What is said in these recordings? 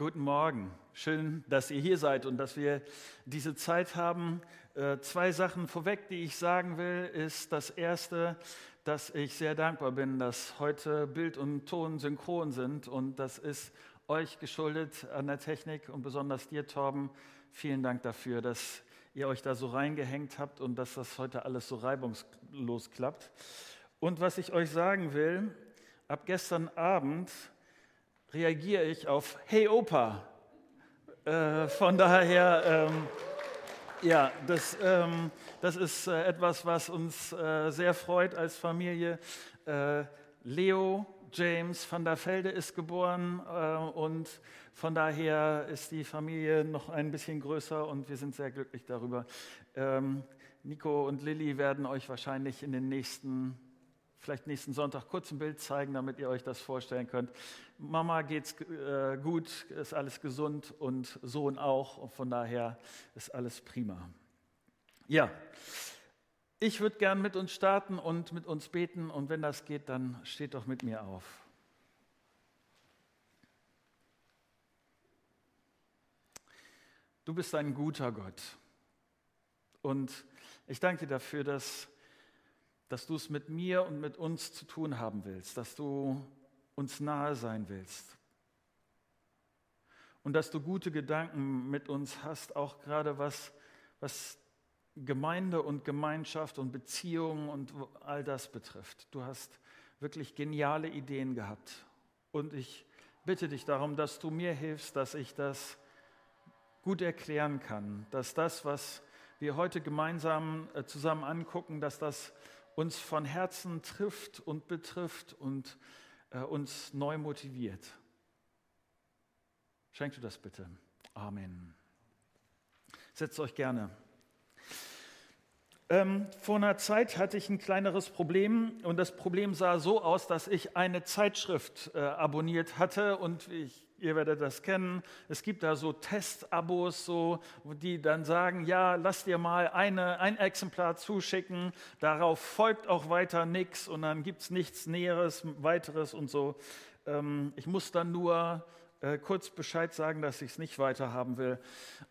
Guten Morgen. Schön, dass ihr hier seid und dass wir diese Zeit haben. Äh, zwei Sachen vorweg, die ich sagen will, ist das erste, dass ich sehr dankbar bin, dass heute Bild und Ton synchron sind und das ist euch geschuldet an der Technik und besonders dir, Torben. Vielen Dank dafür, dass ihr euch da so reingehängt habt und dass das heute alles so reibungslos klappt. Und was ich euch sagen will, ab gestern Abend reagiere ich auf Hey Opa. Äh, von daher, ähm, ja, das, ähm, das ist äh, etwas, was uns äh, sehr freut als Familie. Äh, Leo James van der Velde ist geboren äh, und von daher ist die Familie noch ein bisschen größer und wir sind sehr glücklich darüber. Ähm, Nico und Lilly werden euch wahrscheinlich in den nächsten vielleicht nächsten Sonntag kurz ein Bild zeigen, damit ihr euch das vorstellen könnt. Mama geht's äh, gut, ist alles gesund und Sohn auch. Und von daher ist alles prima. Ja, ich würde gern mit uns starten und mit uns beten. Und wenn das geht, dann steht doch mit mir auf. Du bist ein guter Gott. Und ich danke dir dafür, dass dass du es mit mir und mit uns zu tun haben willst, dass du uns nahe sein willst und dass du gute Gedanken mit uns hast, auch gerade was, was Gemeinde und Gemeinschaft und Beziehungen und all das betrifft. Du hast wirklich geniale Ideen gehabt und ich bitte dich darum, dass du mir hilfst, dass ich das gut erklären kann, dass das, was wir heute gemeinsam äh, zusammen angucken, dass das uns von Herzen trifft und betrifft und äh, uns neu motiviert. Schenkt du das bitte. Amen. Setzt euch gerne. Ähm, vor einer Zeit hatte ich ein kleineres Problem und das Problem sah so aus, dass ich eine Zeitschrift äh, abonniert hatte und ich Ihr werdet das kennen. Es gibt da so Testabos, so, die dann sagen, ja, lass dir mal eine, ein Exemplar zuschicken, darauf folgt auch weiter nichts und dann gibt es nichts Näheres, weiteres und so. Ähm, ich muss dann nur äh, kurz Bescheid sagen, dass ich es nicht weiter haben will.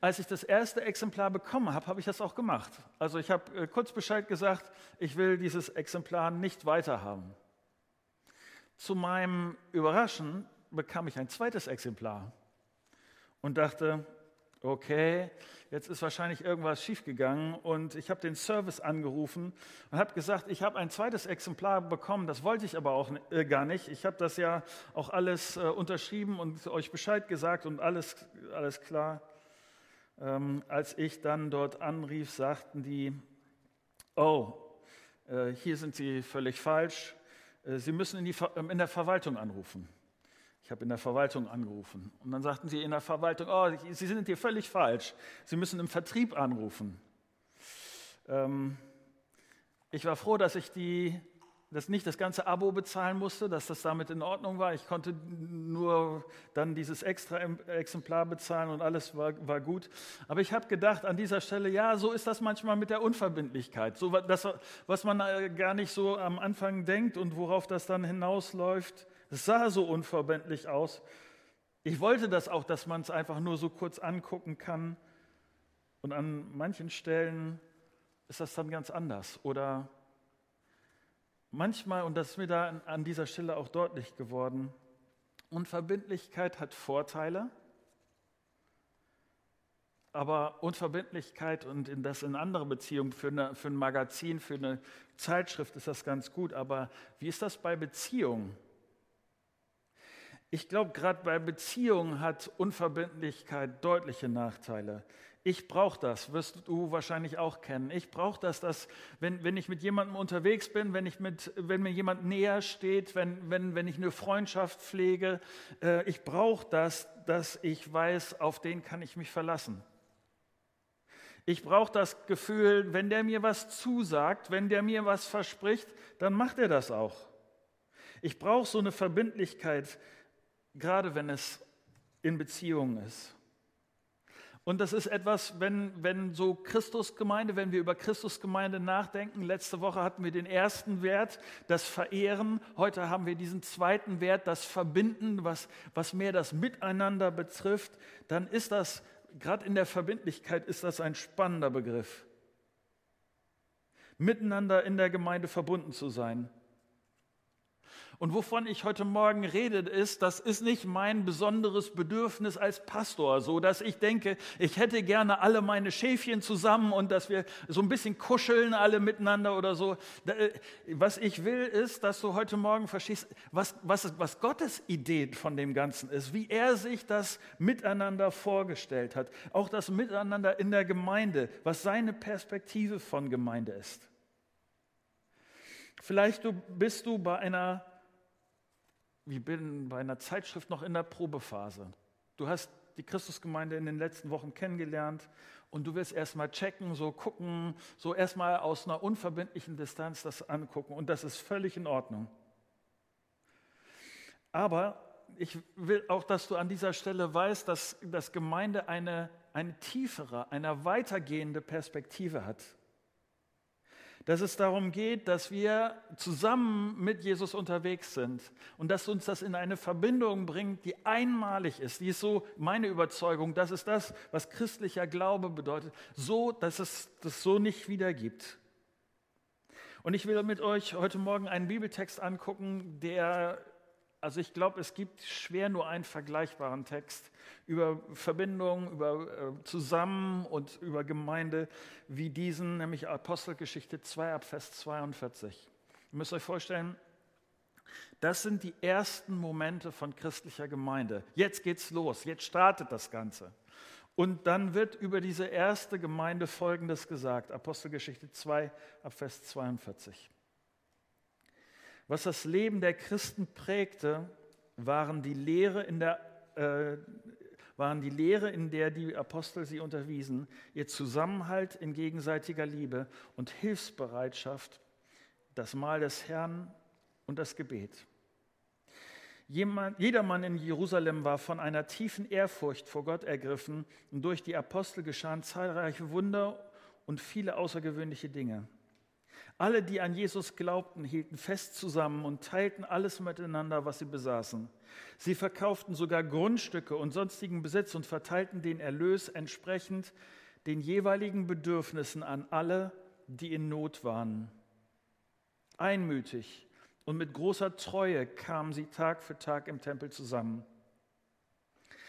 Als ich das erste Exemplar bekommen habe, habe ich das auch gemacht. Also ich habe äh, kurz Bescheid gesagt, ich will dieses Exemplar nicht weiter haben. Zu meinem Überraschen bekam ich ein zweites Exemplar und dachte, okay, jetzt ist wahrscheinlich irgendwas schiefgegangen und ich habe den Service angerufen und habe gesagt, ich habe ein zweites Exemplar bekommen, das wollte ich aber auch äh, gar nicht. Ich habe das ja auch alles äh, unterschrieben und euch Bescheid gesagt und alles, alles klar. Ähm, als ich dann dort anrief, sagten die, oh, äh, hier sind Sie völlig falsch, äh, Sie müssen in, die, in der Verwaltung anrufen. Ich habe in der Verwaltung angerufen. Und dann sagten sie in der Verwaltung, oh, Sie sind hier völlig falsch. Sie müssen im Vertrieb anrufen. Ähm, ich war froh, dass ich die, dass nicht das ganze Abo bezahlen musste, dass das damit in Ordnung war. Ich konnte nur dann dieses extra Exemplar bezahlen und alles war, war gut. Aber ich habe gedacht an dieser Stelle, ja, so ist das manchmal mit der Unverbindlichkeit. So, das, was man äh, gar nicht so am Anfang denkt und worauf das dann hinausläuft. Es sah so unverbindlich aus. Ich wollte das auch, dass man es einfach nur so kurz angucken kann. Und an manchen Stellen ist das dann ganz anders. Oder manchmal, und das ist mir da an dieser Stelle auch deutlich geworden, Unverbindlichkeit hat Vorteile, aber Unverbindlichkeit und in das in andere Beziehungen, für, eine, für ein Magazin, für eine Zeitschrift ist das ganz gut. Aber wie ist das bei Beziehungen? Ich glaube, gerade bei Beziehungen hat Unverbindlichkeit deutliche Nachteile. Ich brauche das, wirst du wahrscheinlich auch kennen. Ich brauche das, dass wenn, wenn ich mit jemandem unterwegs bin, wenn, ich mit, wenn mir jemand näher steht, wenn, wenn, wenn ich eine Freundschaft pflege, äh, ich brauche das, dass ich weiß, auf den kann ich mich verlassen. Ich brauche das Gefühl, wenn der mir was zusagt, wenn der mir was verspricht, dann macht er das auch. Ich brauche so eine Verbindlichkeit, gerade wenn es in Beziehungen ist. Und das ist etwas, wenn, wenn so Christusgemeinde, wenn wir über Christusgemeinde nachdenken. Letzte Woche hatten wir den ersten Wert, das Verehren. Heute haben wir diesen zweiten Wert, das Verbinden, was, was mehr das Miteinander betrifft. Dann ist das, gerade in der Verbindlichkeit, ist das ein spannender Begriff. Miteinander in der Gemeinde verbunden zu sein. Und wovon ich heute Morgen rede, ist, das ist nicht mein besonderes Bedürfnis als Pastor, so dass ich denke, ich hätte gerne alle meine Schäfchen zusammen und dass wir so ein bisschen kuscheln alle miteinander oder so. Äh, was ich will, ist, dass du heute Morgen verstehst, was, was, was Gottes Idee von dem Ganzen ist, wie er sich das Miteinander vorgestellt hat. Auch das Miteinander in der Gemeinde, was seine Perspektive von Gemeinde ist. Vielleicht bist du bei einer ich bin bei einer Zeitschrift noch in der Probephase. Du hast die Christusgemeinde in den letzten Wochen kennengelernt und du wirst erstmal checken, so gucken, so erstmal aus einer unverbindlichen Distanz das angucken und das ist völlig in Ordnung. Aber ich will auch, dass du an dieser Stelle weißt, dass, dass Gemeinde eine, eine tiefere, eine weitergehende Perspektive hat dass es darum geht, dass wir zusammen mit Jesus unterwegs sind und dass uns das in eine Verbindung bringt, die einmalig ist. Die ist so meine Überzeugung, das ist das, was christlicher Glaube bedeutet, so, dass es das so nicht wieder gibt. Und ich will mit euch heute Morgen einen Bibeltext angucken, der also ich glaube, es gibt schwer nur einen vergleichbaren Text über Verbindung, über äh, Zusammen und über Gemeinde wie diesen, nämlich Apostelgeschichte 2 ab Vers 42. Ihr müsst euch vorstellen, das sind die ersten Momente von christlicher Gemeinde. Jetzt geht's los, jetzt startet das Ganze. Und dann wird über diese erste Gemeinde Folgendes gesagt, Apostelgeschichte 2 ab Vers 42. Was das Leben der Christen prägte, waren die Lehre in der äh, waren die Lehre, in der die Apostel sie unterwiesen, ihr Zusammenhalt in gegenseitiger Liebe und Hilfsbereitschaft, das Mahl des Herrn und das Gebet. Jedermann in Jerusalem war von einer tiefen Ehrfurcht vor Gott ergriffen und durch die Apostel geschahen zahlreiche Wunder und viele außergewöhnliche Dinge. Alle, die an Jesus glaubten, hielten fest zusammen und teilten alles miteinander, was sie besaßen. Sie verkauften sogar Grundstücke und sonstigen Besitz und verteilten den Erlös entsprechend den jeweiligen Bedürfnissen an alle, die in Not waren. Einmütig und mit großer Treue kamen sie Tag für Tag im Tempel zusammen.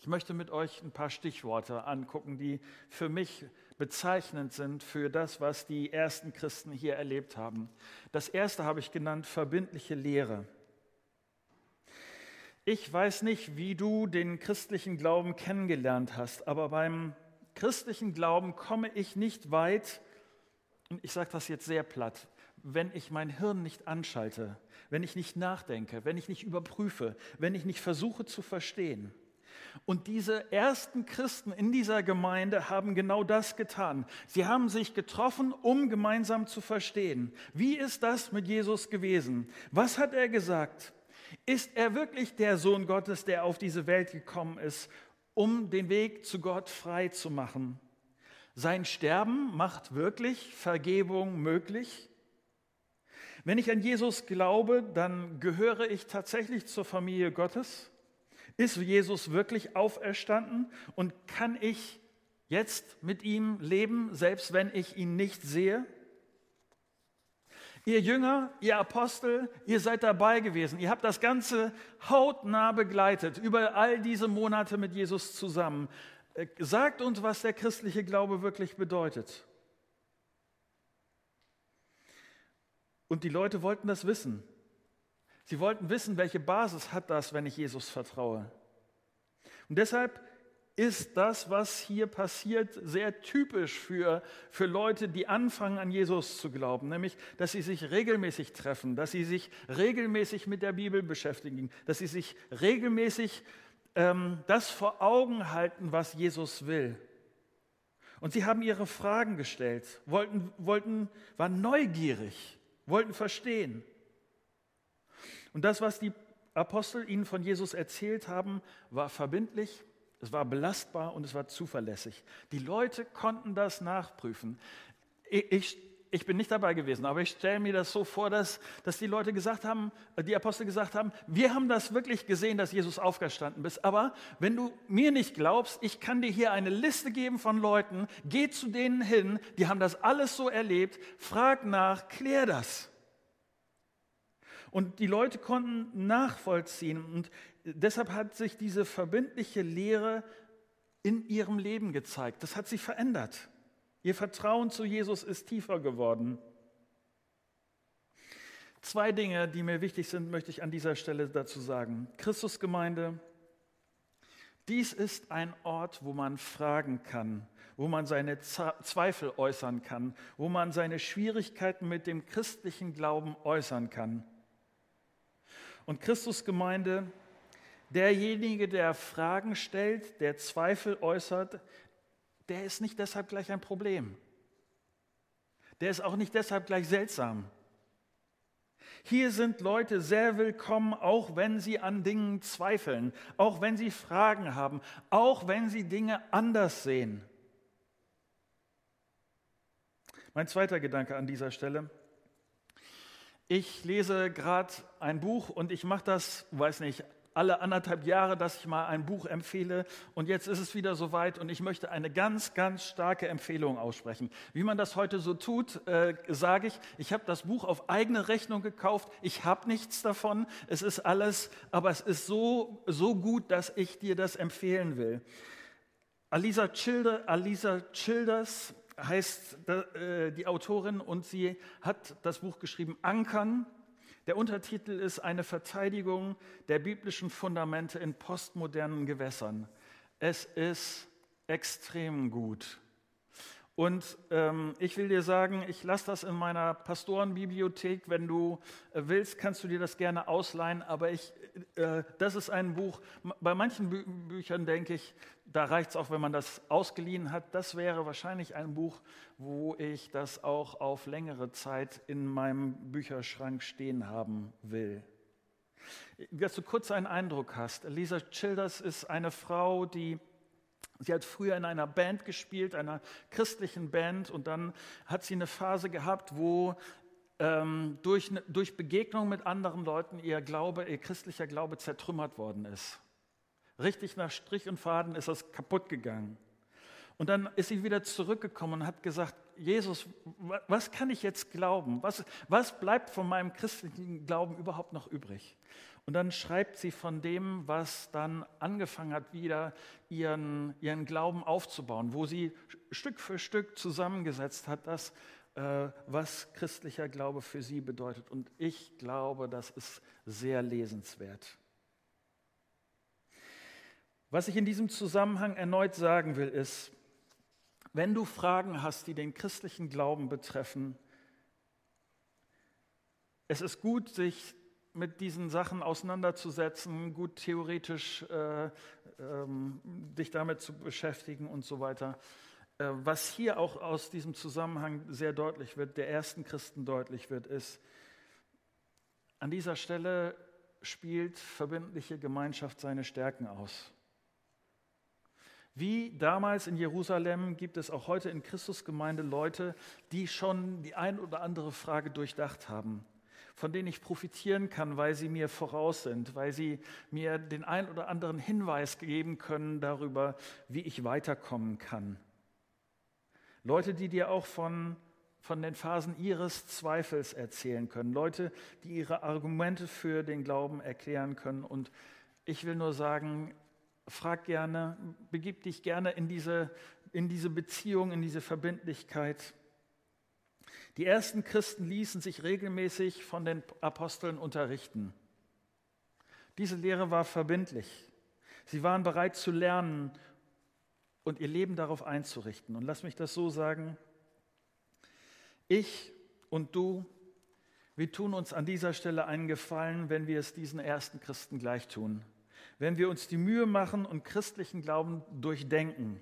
Ich möchte mit euch ein paar Stichworte angucken, die für mich bezeichnend sind für das, was die ersten Christen hier erlebt haben. Das erste habe ich genannt verbindliche Lehre. Ich weiß nicht, wie du den christlichen Glauben kennengelernt hast, aber beim christlichen Glauben komme ich nicht weit, und ich sage das jetzt sehr platt, wenn ich mein Hirn nicht anschalte, wenn ich nicht nachdenke, wenn ich nicht überprüfe, wenn ich nicht versuche zu verstehen. Und diese ersten Christen in dieser Gemeinde haben genau das getan. Sie haben sich getroffen, um gemeinsam zu verstehen. Wie ist das mit Jesus gewesen? Was hat er gesagt? Ist er wirklich der Sohn Gottes, der auf diese Welt gekommen ist, um den Weg zu Gott frei zu machen? Sein Sterben macht wirklich Vergebung möglich? Wenn ich an Jesus glaube, dann gehöre ich tatsächlich zur Familie Gottes. Ist Jesus wirklich auferstanden und kann ich jetzt mit ihm leben, selbst wenn ich ihn nicht sehe? Ihr Jünger, ihr Apostel, ihr seid dabei gewesen. Ihr habt das Ganze hautnah begleitet, über all diese Monate mit Jesus zusammen. Äh, sagt uns, was der christliche Glaube wirklich bedeutet. Und die Leute wollten das wissen. Sie wollten wissen, welche Basis hat das, wenn ich Jesus vertraue. Und deshalb ist das, was hier passiert, sehr typisch für, für Leute, die anfangen an Jesus zu glauben, nämlich, dass sie sich regelmäßig treffen, dass sie sich regelmäßig mit der Bibel beschäftigen, dass sie sich regelmäßig ähm, das vor Augen halten, was Jesus will. Und sie haben ihre Fragen gestellt, wollten, wollten, waren neugierig, wollten verstehen. Und das, was die Apostel ihnen von Jesus erzählt haben, war verbindlich, es war belastbar und es war zuverlässig. Die Leute konnten das nachprüfen. Ich, ich bin nicht dabei gewesen, aber ich stelle mir das so vor, dass, dass die Leute gesagt haben, die Apostel gesagt haben, wir haben das wirklich gesehen, dass Jesus aufgestanden ist. Aber wenn du mir nicht glaubst, ich kann dir hier eine Liste geben von Leuten, geh zu denen hin, die haben das alles so erlebt, frag nach, klär das. Und die Leute konnten nachvollziehen. Und deshalb hat sich diese verbindliche Lehre in ihrem Leben gezeigt. Das hat sie verändert. Ihr Vertrauen zu Jesus ist tiefer geworden. Zwei Dinge, die mir wichtig sind, möchte ich an dieser Stelle dazu sagen. Christusgemeinde, dies ist ein Ort, wo man fragen kann, wo man seine Zweifel äußern kann, wo man seine Schwierigkeiten mit dem christlichen Glauben äußern kann. Und Christusgemeinde, derjenige, der Fragen stellt, der Zweifel äußert, der ist nicht deshalb gleich ein Problem. Der ist auch nicht deshalb gleich seltsam. Hier sind Leute sehr willkommen, auch wenn sie an Dingen zweifeln, auch wenn sie Fragen haben, auch wenn sie Dinge anders sehen. Mein zweiter Gedanke an dieser Stelle. Ich lese gerade ein Buch und ich mache das, weiß nicht, alle anderthalb Jahre, dass ich mal ein Buch empfehle. Und jetzt ist es wieder soweit und ich möchte eine ganz, ganz starke Empfehlung aussprechen. Wie man das heute so tut, äh, sage ich, ich habe das Buch auf eigene Rechnung gekauft. Ich habe nichts davon. Es ist alles, aber es ist so, so gut, dass ich dir das empfehlen will. Alisa, Childer, Alisa Childers heißt äh, die Autorin und sie hat das Buch geschrieben Ankern. Der Untertitel ist eine Verteidigung der biblischen Fundamente in postmodernen Gewässern. Es ist extrem gut. Und ähm, ich will dir sagen, ich lasse das in meiner Pastorenbibliothek. Wenn du äh, willst, kannst du dir das gerne ausleihen. Aber ich, äh, das ist ein Buch. Bei manchen Bü Büchern denke ich, da reicht es auch, wenn man das ausgeliehen hat. Das wäre wahrscheinlich ein Buch, wo ich das auch auf längere Zeit in meinem Bücherschrank stehen haben will. Dass du kurz einen Eindruck hast. Lisa Childers ist eine Frau, die Sie hat früher in einer Band gespielt, einer christlichen Band, und dann hat sie eine Phase gehabt, wo ähm, durch, durch Begegnung mit anderen Leuten ihr Glaube, ihr christlicher Glaube zertrümmert worden ist. Richtig nach Strich und Faden ist das kaputt gegangen. Und dann ist sie wieder zurückgekommen und hat gesagt, Jesus, was kann ich jetzt glauben? Was, was bleibt von meinem christlichen Glauben überhaupt noch übrig? Und dann schreibt sie von dem, was dann angefangen hat, wieder ihren, ihren Glauben aufzubauen, wo sie Stück für Stück zusammengesetzt hat, das, äh, was christlicher Glaube für sie bedeutet. Und ich glaube, das ist sehr lesenswert. Was ich in diesem Zusammenhang erneut sagen will, ist, wenn du Fragen hast, die den christlichen Glauben betreffen, es ist gut, sich mit diesen Sachen auseinanderzusetzen, gut theoretisch äh, ähm, dich damit zu beschäftigen und so weiter. Äh, was hier auch aus diesem Zusammenhang sehr deutlich wird, der ersten Christen deutlich wird, ist, an dieser Stelle spielt verbindliche Gemeinschaft seine Stärken aus. Wie damals in Jerusalem gibt es auch heute in Christusgemeinde Leute, die schon die ein oder andere Frage durchdacht haben von denen ich profitieren kann, weil sie mir voraus sind, weil sie mir den ein oder anderen Hinweis geben können darüber, wie ich weiterkommen kann. Leute, die dir auch von, von den Phasen ihres Zweifels erzählen können. Leute, die ihre Argumente für den Glauben erklären können. Und ich will nur sagen, frag gerne, begib dich gerne in diese, in diese Beziehung, in diese Verbindlichkeit. Die ersten Christen ließen sich regelmäßig von den Aposteln unterrichten. Diese Lehre war verbindlich. Sie waren bereit zu lernen und ihr Leben darauf einzurichten. Und lass mich das so sagen, ich und du, wir tun uns an dieser Stelle einen Gefallen, wenn wir es diesen ersten Christen gleich tun. Wenn wir uns die Mühe machen und christlichen Glauben durchdenken.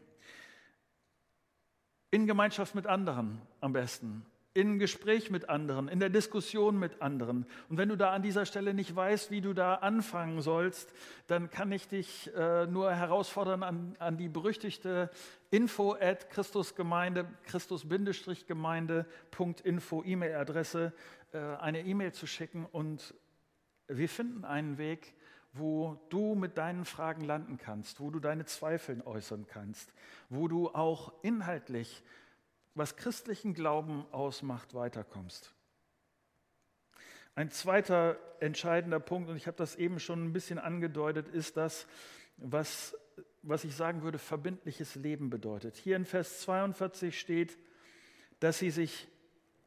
In Gemeinschaft mit anderen am besten in Gespräch mit anderen, in der Diskussion mit anderen. Und wenn du da an dieser Stelle nicht weißt, wie du da anfangen sollst, dann kann ich dich äh, nur herausfordern an, an die berüchtigte info at Christusgemeinde, Christus-Gemeinde.info E-Mail-Adresse, äh, eine E-Mail zu schicken und wir finden einen Weg, wo du mit deinen Fragen landen kannst, wo du deine Zweifel äußern kannst, wo du auch inhaltlich was christlichen Glauben ausmacht, weiterkommst. Ein zweiter entscheidender Punkt, und ich habe das eben schon ein bisschen angedeutet, ist das, was, was ich sagen würde, verbindliches Leben bedeutet. Hier in Vers 42 steht, dass sie sich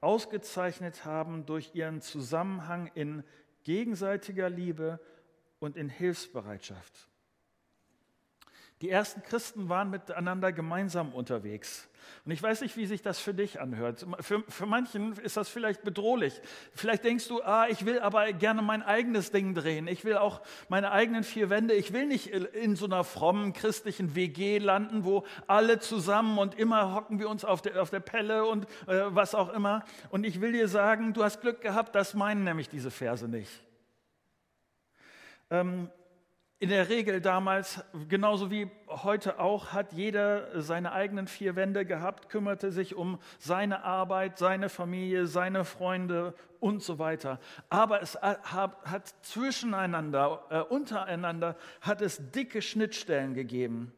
ausgezeichnet haben durch ihren Zusammenhang in gegenseitiger Liebe und in Hilfsbereitschaft. Die ersten Christen waren miteinander gemeinsam unterwegs. Und ich weiß nicht, wie sich das für dich anhört. Für, für manchen ist das vielleicht bedrohlich. Vielleicht denkst du, ah, ich will aber gerne mein eigenes Ding drehen. Ich will auch meine eigenen vier Wände. Ich will nicht in so einer frommen christlichen WG landen, wo alle zusammen und immer hocken wir uns auf der, auf der Pelle und äh, was auch immer. Und ich will dir sagen, du hast Glück gehabt, das meinen nämlich diese Verse nicht. Ähm, in der Regel damals, genauso wie heute auch, hat jeder seine eigenen vier Wände gehabt, kümmerte sich um seine Arbeit, seine Familie, seine Freunde und so weiter. Aber es hat zwischeneinander, äh, untereinander, hat es dicke Schnittstellen gegeben.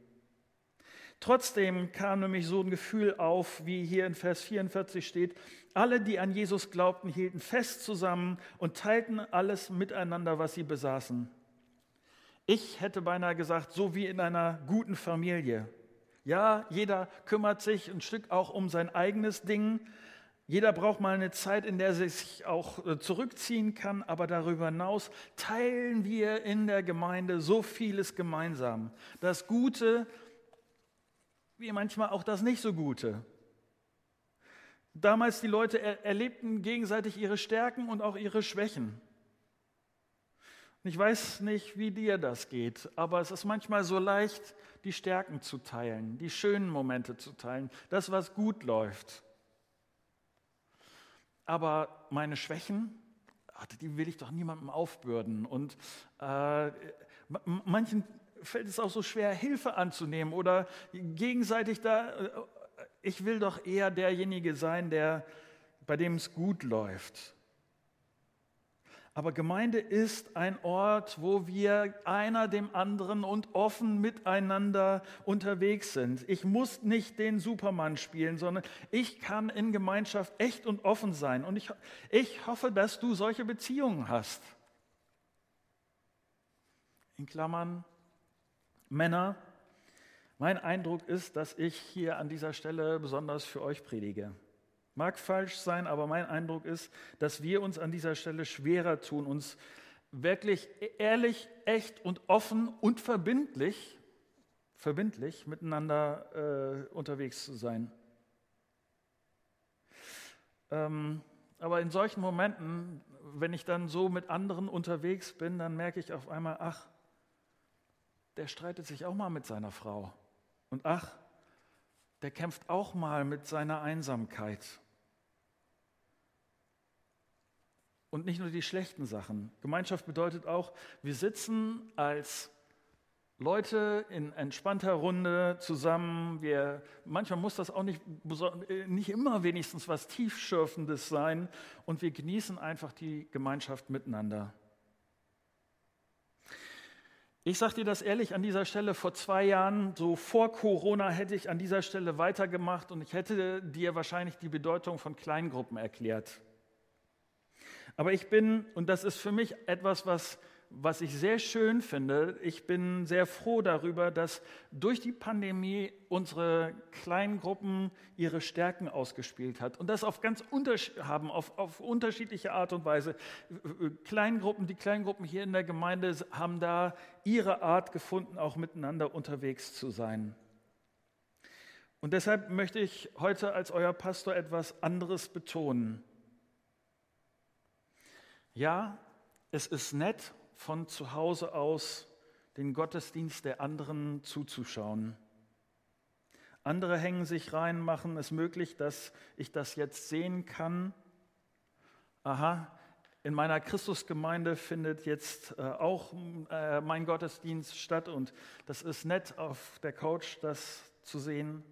Trotzdem kam nämlich so ein Gefühl auf, wie hier in Vers 44 steht, alle, die an Jesus glaubten, hielten fest zusammen und teilten alles miteinander, was sie besaßen. Ich hätte beinahe gesagt, so wie in einer guten Familie. Ja, jeder kümmert sich ein Stück auch um sein eigenes Ding. Jeder braucht mal eine Zeit, in der er sich auch äh, zurückziehen kann, aber darüber hinaus teilen wir in der Gemeinde so vieles gemeinsam. Das Gute, wie manchmal auch das nicht so Gute. Damals die Leute erlebten gegenseitig ihre Stärken und auch ihre Schwächen. Ich weiß nicht, wie dir das geht, aber es ist manchmal so leicht, die Stärken zu teilen, die schönen Momente zu teilen, das, was gut läuft. Aber meine Schwächen, die will ich doch niemandem aufbürden. Und äh, manchen fällt es auch so schwer, Hilfe anzunehmen oder gegenseitig da. Äh, ich will doch eher derjenige sein, der, bei dem es gut läuft. Aber Gemeinde ist ein Ort, wo wir einer dem anderen und offen miteinander unterwegs sind. Ich muss nicht den Supermann spielen, sondern ich kann in Gemeinschaft echt und offen sein. Und ich, ich hoffe, dass du solche Beziehungen hast. In Klammern, Männer, mein Eindruck ist, dass ich hier an dieser Stelle besonders für euch predige. Mag falsch sein, aber mein Eindruck ist, dass wir uns an dieser Stelle schwerer tun, uns wirklich ehrlich, echt und offen und verbindlich, verbindlich miteinander äh, unterwegs zu sein. Ähm, aber in solchen Momenten, wenn ich dann so mit anderen unterwegs bin, dann merke ich auf einmal, ach, der streitet sich auch mal mit seiner Frau. Und ach, der kämpft auch mal mit seiner Einsamkeit. Und nicht nur die schlechten Sachen. Gemeinschaft bedeutet auch, wir sitzen als Leute in entspannter Runde zusammen. Wir, manchmal muss das auch nicht, nicht immer wenigstens was Tiefschürfendes sein. Und wir genießen einfach die Gemeinschaft miteinander. Ich sage dir das ehrlich an dieser Stelle, vor zwei Jahren, so vor Corona, hätte ich an dieser Stelle weitergemacht und ich hätte dir wahrscheinlich die Bedeutung von Kleingruppen erklärt. Aber ich bin, und das ist für mich etwas, was, was ich sehr schön finde, ich bin sehr froh darüber, dass durch die Pandemie unsere Kleingruppen ihre Stärken ausgespielt hat. Und das auf ganz haben, auf, auf unterschiedliche Art und Weise. Kleingruppen, die Kleingruppen hier in der Gemeinde haben da ihre Art gefunden, auch miteinander unterwegs zu sein. Und deshalb möchte ich heute als euer Pastor etwas anderes betonen. Ja, es ist nett, von zu Hause aus den Gottesdienst der anderen zuzuschauen. Andere hängen sich rein, machen es möglich, dass ich das jetzt sehen kann. Aha, in meiner Christusgemeinde findet jetzt äh, auch äh, mein Gottesdienst statt und das ist nett auf der Couch, das zu sehen.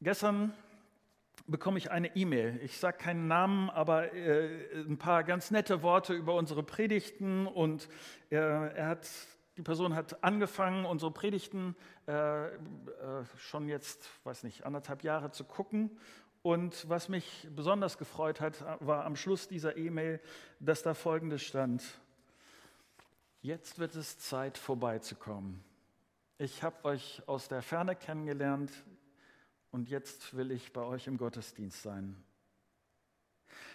Gestern bekomme ich eine E-Mail. Ich sage keinen Namen, aber äh, ein paar ganz nette Worte über unsere Predigten und er, er hat die Person hat angefangen, unsere Predigten äh, äh, schon jetzt, weiß nicht, anderthalb Jahre zu gucken. Und was mich besonders gefreut hat, war am Schluss dieser E-Mail, dass da Folgendes stand. Jetzt wird es Zeit, vorbeizukommen. Ich habe euch aus der Ferne kennengelernt und jetzt will ich bei euch im Gottesdienst sein.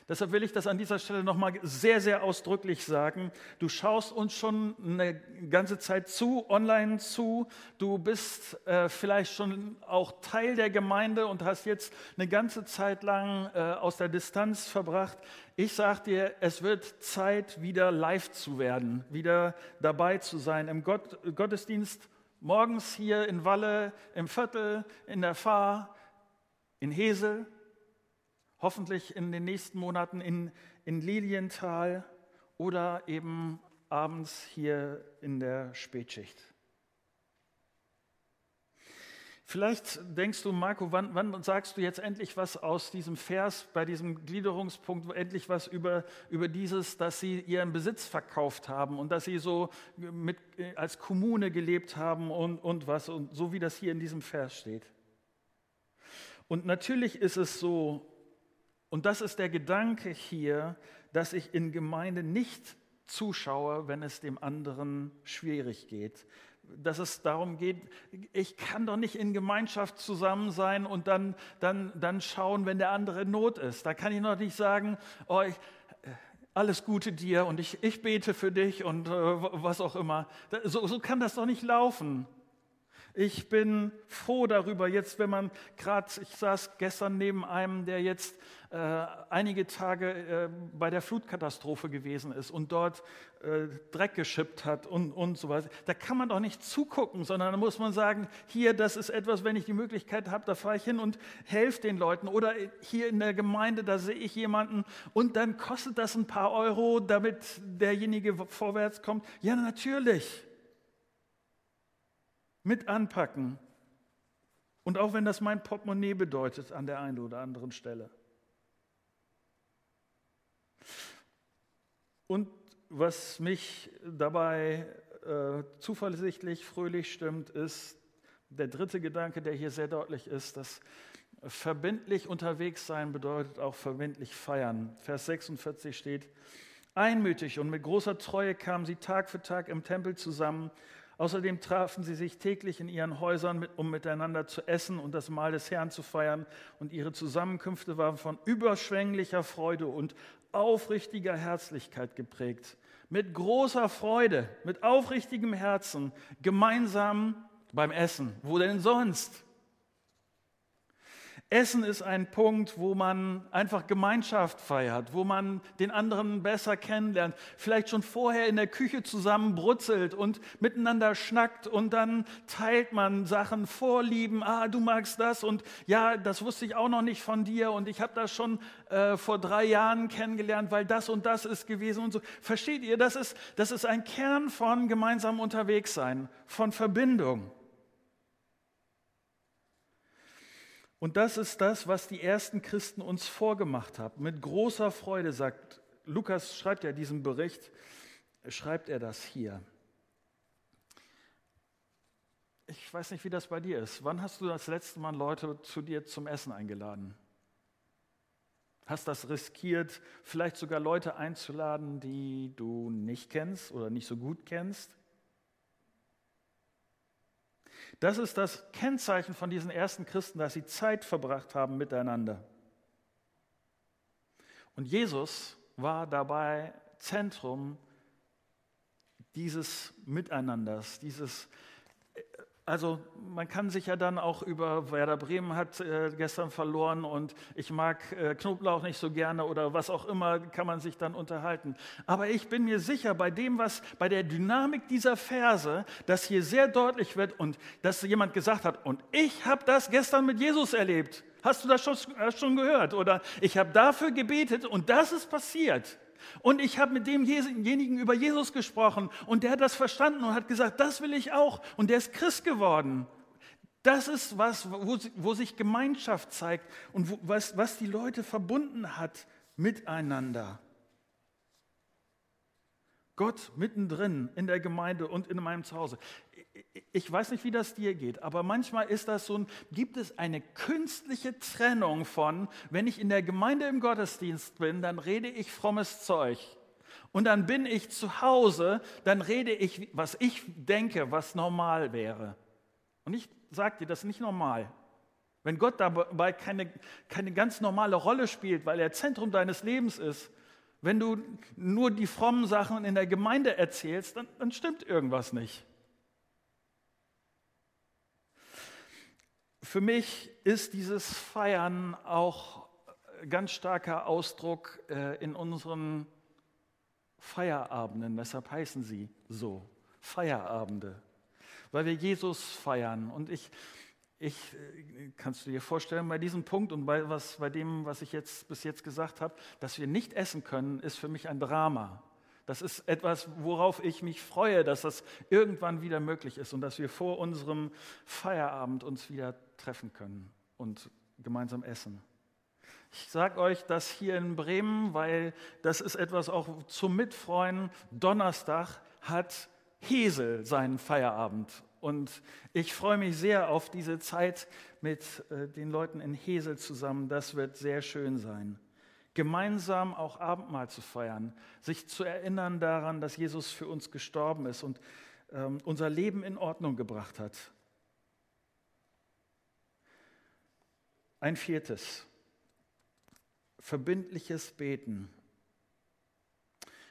Deshalb will ich das an dieser Stelle nochmal sehr, sehr ausdrücklich sagen. Du schaust uns schon eine ganze Zeit zu, online zu. Du bist äh, vielleicht schon auch Teil der Gemeinde und hast jetzt eine ganze Zeit lang äh, aus der Distanz verbracht. Ich sage dir, es wird Zeit, wieder live zu werden, wieder dabei zu sein im Gott, Gottesdienst. Morgens hier in Walle, im Viertel, in der Fahr, in Hesel, hoffentlich in den nächsten Monaten in, in Lilienthal oder eben abends hier in der Spätschicht. Vielleicht denkst du, Marco, wann, wann, sagst du jetzt endlich was aus diesem Vers, bei diesem Gliederungspunkt, endlich was über, über dieses, dass sie ihren Besitz verkauft haben und dass sie so mit, als Kommune gelebt haben und, und was, und so wie das hier in diesem Vers steht. Und natürlich ist es so, und das ist der Gedanke hier, dass ich in Gemeinde nicht zuschaue, wenn es dem anderen schwierig geht. Dass es darum geht, ich kann doch nicht in Gemeinschaft zusammen sein und dann, dann, dann schauen, wenn der andere in Not ist. Da kann ich noch nicht sagen, oh, ich, äh, alles Gute dir und ich, ich bete für dich und äh, was auch immer. So, so kann das doch nicht laufen. Ich bin froh darüber, jetzt, wenn man gerade, ich saß gestern neben einem, der jetzt äh, einige Tage äh, bei der Flutkatastrophe gewesen ist und dort äh, Dreck geschippt hat und, und so weiter. Da kann man doch nicht zugucken, sondern da muss man sagen, hier, das ist etwas, wenn ich die Möglichkeit habe, da fahre ich hin und helfe den Leuten. Oder hier in der Gemeinde, da sehe ich jemanden und dann kostet das ein paar Euro, damit derjenige vorwärts kommt. Ja, natürlich mit anpacken. Und auch wenn das mein Portemonnaie bedeutet an der einen oder anderen Stelle. Und was mich dabei äh, zuversichtlich, fröhlich stimmt, ist der dritte Gedanke, der hier sehr deutlich ist, dass verbindlich unterwegs sein bedeutet auch verbindlich feiern. Vers 46 steht, einmütig und mit großer Treue kamen sie Tag für Tag im Tempel zusammen Außerdem trafen sie sich täglich in ihren Häusern, um miteinander zu essen und das Mahl des Herrn zu feiern. Und ihre Zusammenkünfte waren von überschwänglicher Freude und aufrichtiger Herzlichkeit geprägt. Mit großer Freude, mit aufrichtigem Herzen, gemeinsam beim Essen. Wo denn sonst? Essen ist ein Punkt, wo man einfach Gemeinschaft feiert, wo man den anderen besser kennenlernt, vielleicht schon vorher in der Küche zusammen brutzelt und miteinander schnackt und dann teilt man Sachen, Vorlieben, ah, du magst das und ja, das wusste ich auch noch nicht von dir und ich habe das schon äh, vor drei Jahren kennengelernt, weil das und das ist gewesen und so. Versteht ihr, das ist, das ist ein Kern von gemeinsam unterwegs sein, von Verbindung. Und das ist das, was die ersten Christen uns vorgemacht haben. Mit großer Freude sagt, Lukas schreibt ja diesen Bericht, schreibt er das hier. Ich weiß nicht, wie das bei dir ist. Wann hast du das letzte Mal Leute zu dir zum Essen eingeladen? Hast das riskiert, vielleicht sogar Leute einzuladen, die du nicht kennst oder nicht so gut kennst? Das ist das Kennzeichen von diesen ersten Christen, dass sie Zeit verbracht haben miteinander. Und Jesus war dabei Zentrum dieses Miteinanders, dieses also man kann sich ja dann auch über Werder Bremen hat äh, gestern verloren und ich mag äh, Knoblauch nicht so gerne oder was auch immer, kann man sich dann unterhalten. Aber ich bin mir sicher, bei dem, was bei der Dynamik dieser Verse, dass hier sehr deutlich wird und dass jemand gesagt hat, und ich habe das gestern mit Jesus erlebt. Hast du das schon, schon gehört? Oder ich habe dafür gebetet und das ist passiert. Und ich habe mit demjenigen über Jesus gesprochen und der hat das verstanden und hat gesagt, das will ich auch. Und der ist Christ geworden. Das ist was, wo, wo sich Gemeinschaft zeigt und wo, was, was die Leute verbunden hat miteinander. Gott mittendrin in der Gemeinde und in meinem Zuhause. Ich weiß nicht, wie das dir geht, aber manchmal ist das so ein, gibt es eine künstliche Trennung von, wenn ich in der Gemeinde im Gottesdienst bin, dann rede ich frommes Zeug. Und dann bin ich zu Hause, dann rede ich, was ich denke, was normal wäre. Und ich sage dir, das ist nicht normal. Wenn Gott dabei keine, keine ganz normale Rolle spielt, weil er Zentrum deines Lebens ist, wenn du nur die frommen Sachen in der Gemeinde erzählst, dann, dann stimmt irgendwas nicht. Für mich ist dieses Feiern auch ganz starker Ausdruck äh, in unseren Feierabenden. Deshalb heißen sie so, Feierabende, weil wir Jesus feiern. Und ich, ich äh, kannst du dir vorstellen, bei diesem Punkt und bei, was, bei dem, was ich jetzt bis jetzt gesagt habe, dass wir nicht essen können, ist für mich ein Drama. Das ist etwas, worauf ich mich freue, dass das irgendwann wieder möglich ist und dass wir vor unserem Feierabend uns wieder treffen können und gemeinsam essen. Ich sage euch das hier in Bremen, weil das ist etwas auch zum Mitfreuen. Donnerstag hat Hesel seinen Feierabend und ich freue mich sehr auf diese Zeit mit äh, den Leuten in Hesel zusammen. Das wird sehr schön sein. Gemeinsam auch Abendmahl zu feiern, sich zu erinnern daran, dass Jesus für uns gestorben ist und ähm, unser Leben in Ordnung gebracht hat. Ein viertes, verbindliches Beten.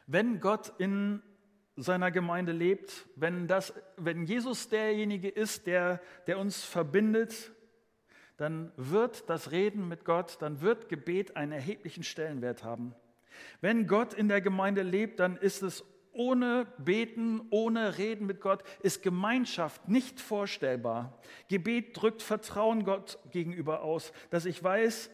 Wenn Gott in seiner Gemeinde lebt, wenn, das, wenn Jesus derjenige ist, der, der uns verbindet, dann wird das Reden mit Gott, dann wird Gebet einen erheblichen Stellenwert haben. Wenn Gott in der Gemeinde lebt, dann ist es ohne Beten, ohne Reden mit Gott, ist Gemeinschaft nicht vorstellbar. Gebet drückt Vertrauen Gott gegenüber aus, dass ich weiß,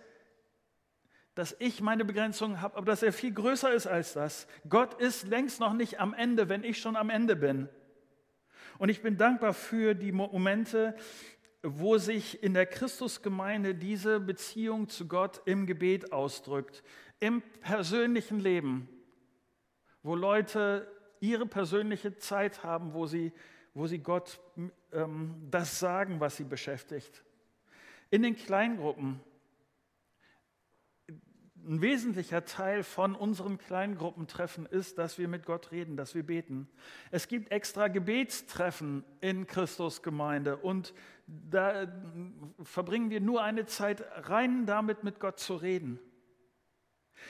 dass ich meine Begrenzungen habe, aber dass er viel größer ist als das. Gott ist längst noch nicht am Ende, wenn ich schon am Ende bin. Und ich bin dankbar für die Momente, wo sich in der Christusgemeinde diese Beziehung zu Gott im Gebet ausdrückt, im persönlichen Leben, wo Leute ihre persönliche Zeit haben, wo sie, wo sie Gott ähm, das sagen, was sie beschäftigt. In den Kleingruppen, ein wesentlicher Teil von unseren Kleingruppentreffen ist, dass wir mit Gott reden, dass wir beten. Es gibt extra Gebetstreffen in Christusgemeinde und da verbringen wir nur eine Zeit rein damit, mit Gott zu reden.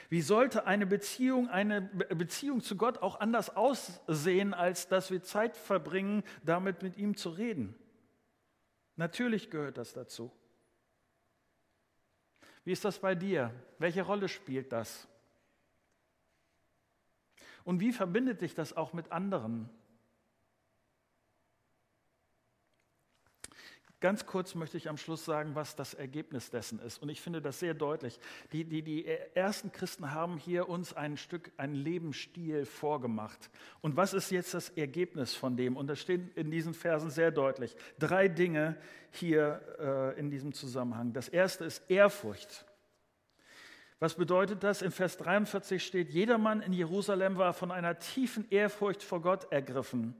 Wie sollte eine Beziehung, eine Beziehung zu Gott auch anders aussehen, als dass wir Zeit verbringen, damit mit ihm zu reden? Natürlich gehört das dazu. Wie ist das bei dir? Welche Rolle spielt das? Und wie verbindet dich das auch mit anderen? Ganz kurz möchte ich am Schluss sagen, was das Ergebnis dessen ist. Und ich finde das sehr deutlich. Die, die, die ersten Christen haben hier uns ein Stück, einen Lebensstil vorgemacht. Und was ist jetzt das Ergebnis von dem? Und das steht in diesen Versen sehr deutlich. Drei Dinge hier äh, in diesem Zusammenhang. Das erste ist Ehrfurcht. Was bedeutet das? In Vers 43 steht, jedermann in Jerusalem war von einer tiefen Ehrfurcht vor Gott ergriffen.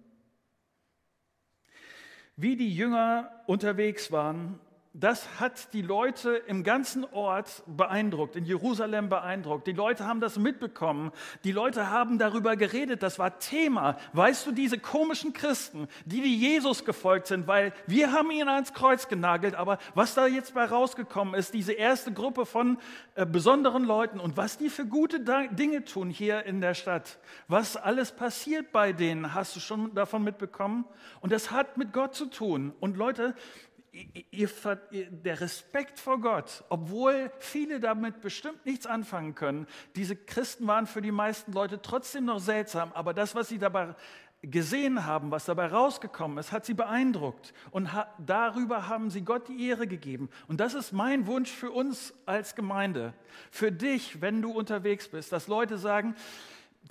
Wie die Jünger unterwegs waren, das hat die Leute im ganzen Ort beeindruckt, in Jerusalem beeindruckt. Die Leute haben das mitbekommen. Die Leute haben darüber geredet. Das war Thema. Weißt du, diese komischen Christen, die, die Jesus gefolgt sind, weil wir haben ihn ans Kreuz genagelt, aber was da jetzt bei rausgekommen ist, diese erste Gruppe von äh, besonderen Leuten und was die für gute Dinge tun hier in der Stadt, was alles passiert bei denen, hast du schon davon mitbekommen? Und das hat mit Gott zu tun. Und Leute, ihr, der Respekt vor Gott, obwohl viele damit bestimmt nichts anfangen können, diese Christen waren für die meisten Leute trotzdem noch seltsam, aber das, was sie dabei gesehen haben, was dabei rausgekommen ist, hat sie beeindruckt. Und ha darüber haben sie Gott die Ehre gegeben. Und das ist mein Wunsch für uns als Gemeinde, für dich, wenn du unterwegs bist, dass Leute sagen,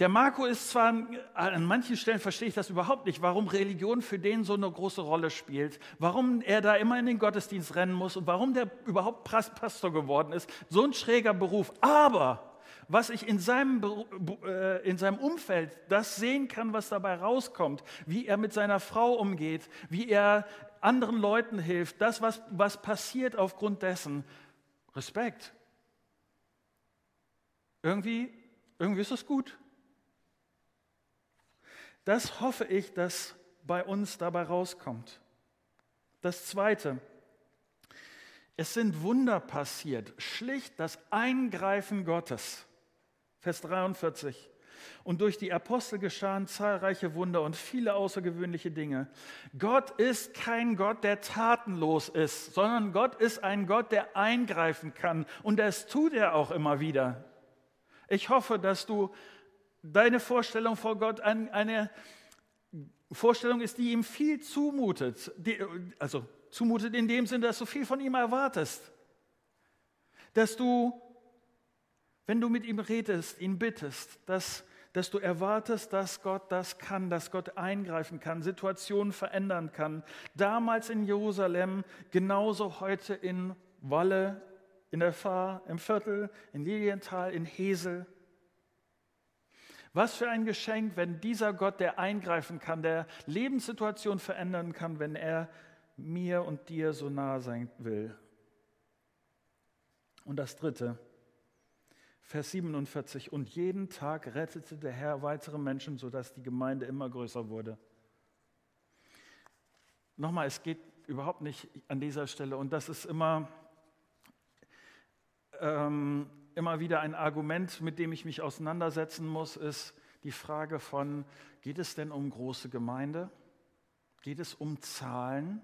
der Marco ist zwar, an manchen Stellen verstehe ich das überhaupt nicht, warum Religion für den so eine große Rolle spielt, warum er da immer in den Gottesdienst rennen muss und warum der überhaupt Pastor geworden ist. So ein schräger Beruf. Aber was ich in seinem, äh, in seinem Umfeld das sehen kann, was dabei rauskommt, wie er mit seiner Frau umgeht, wie er anderen Leuten hilft, das, was, was passiert aufgrund dessen, Respekt. Irgendwie, irgendwie ist es gut. Das hoffe ich, dass bei uns dabei rauskommt. Das Zweite, es sind Wunder passiert, schlicht das Eingreifen Gottes. Vers 43. Und durch die Apostel geschahen zahlreiche Wunder und viele außergewöhnliche Dinge. Gott ist kein Gott, der tatenlos ist, sondern Gott ist ein Gott, der eingreifen kann. Und das tut er auch immer wieder. Ich hoffe, dass du deine Vorstellung vor Gott eine Vorstellung ist, die ihm viel zumutet. Also zumutet in dem Sinne, dass du viel von ihm erwartest. Dass du, wenn du mit ihm redest, ihn bittest, dass, dass du erwartest, dass Gott das kann, dass Gott eingreifen kann, Situationen verändern kann. Damals in Jerusalem, genauso heute in Walle, in der Fahr, im Viertel, in Lilienthal, in Hesel. Was für ein Geschenk, wenn dieser Gott, der eingreifen kann, der Lebenssituation verändern kann, wenn er mir und dir so nah sein will. Und das Dritte, Vers 47, und jeden Tag rettete der Herr weitere Menschen, sodass die Gemeinde immer größer wurde. Nochmal, es geht überhaupt nicht an dieser Stelle, und das ist immer, ähm, immer wieder ein Argument, mit dem ich mich auseinandersetzen muss, ist die Frage von, geht es denn um große Gemeinde? Geht es um Zahlen?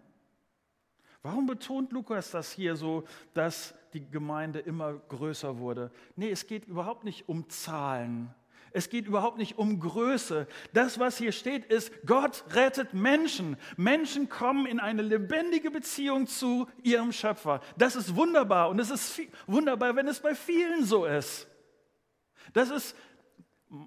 Warum betont Lukas das hier so, dass die Gemeinde immer größer wurde? Nee, es geht überhaupt nicht um Zahlen. Es geht überhaupt nicht um Größe. Das, was hier steht, ist, Gott rettet Menschen. Menschen kommen in eine lebendige Beziehung zu ihrem Schöpfer. Das ist wunderbar und es ist wunderbar, wenn es bei vielen so ist. Das ist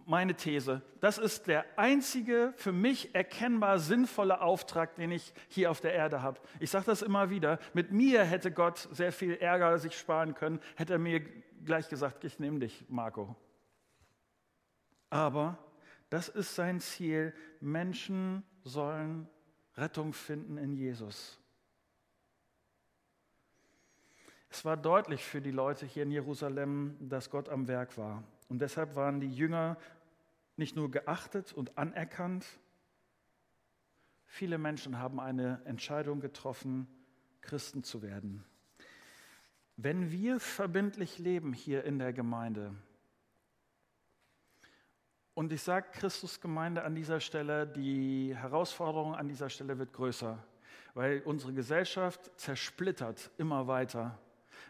meine These. Das ist der einzige für mich erkennbar sinnvolle Auftrag, den ich hier auf der Erde habe. Ich sage das immer wieder. Mit mir hätte Gott sehr viel Ärger sich sparen können, hätte er mir gleich gesagt, ich nehme dich, Marco. Aber das ist sein Ziel. Menschen sollen Rettung finden in Jesus. Es war deutlich für die Leute hier in Jerusalem, dass Gott am Werk war. Und deshalb waren die Jünger nicht nur geachtet und anerkannt, viele Menschen haben eine Entscheidung getroffen, Christen zu werden. Wenn wir verbindlich leben hier in der Gemeinde, und ich sage Christusgemeinde an dieser Stelle, die Herausforderung an dieser Stelle wird größer, weil unsere Gesellschaft zersplittert immer weiter.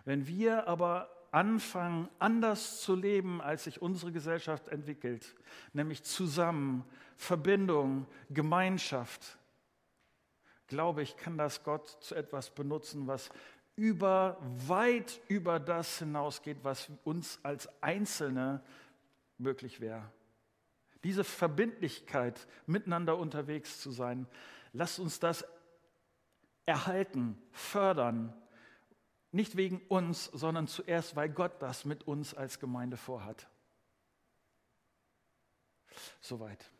Wenn wir aber anfangen, anders zu leben, als sich unsere Gesellschaft entwickelt, nämlich zusammen, Verbindung, Gemeinschaft, glaube ich, kann das Gott zu etwas benutzen, was über, weit über das hinausgeht, was uns als Einzelne möglich wäre. Diese Verbindlichkeit, miteinander unterwegs zu sein, lasst uns das erhalten, fördern, nicht wegen uns, sondern zuerst, weil Gott das mit uns als Gemeinde vorhat. Soweit.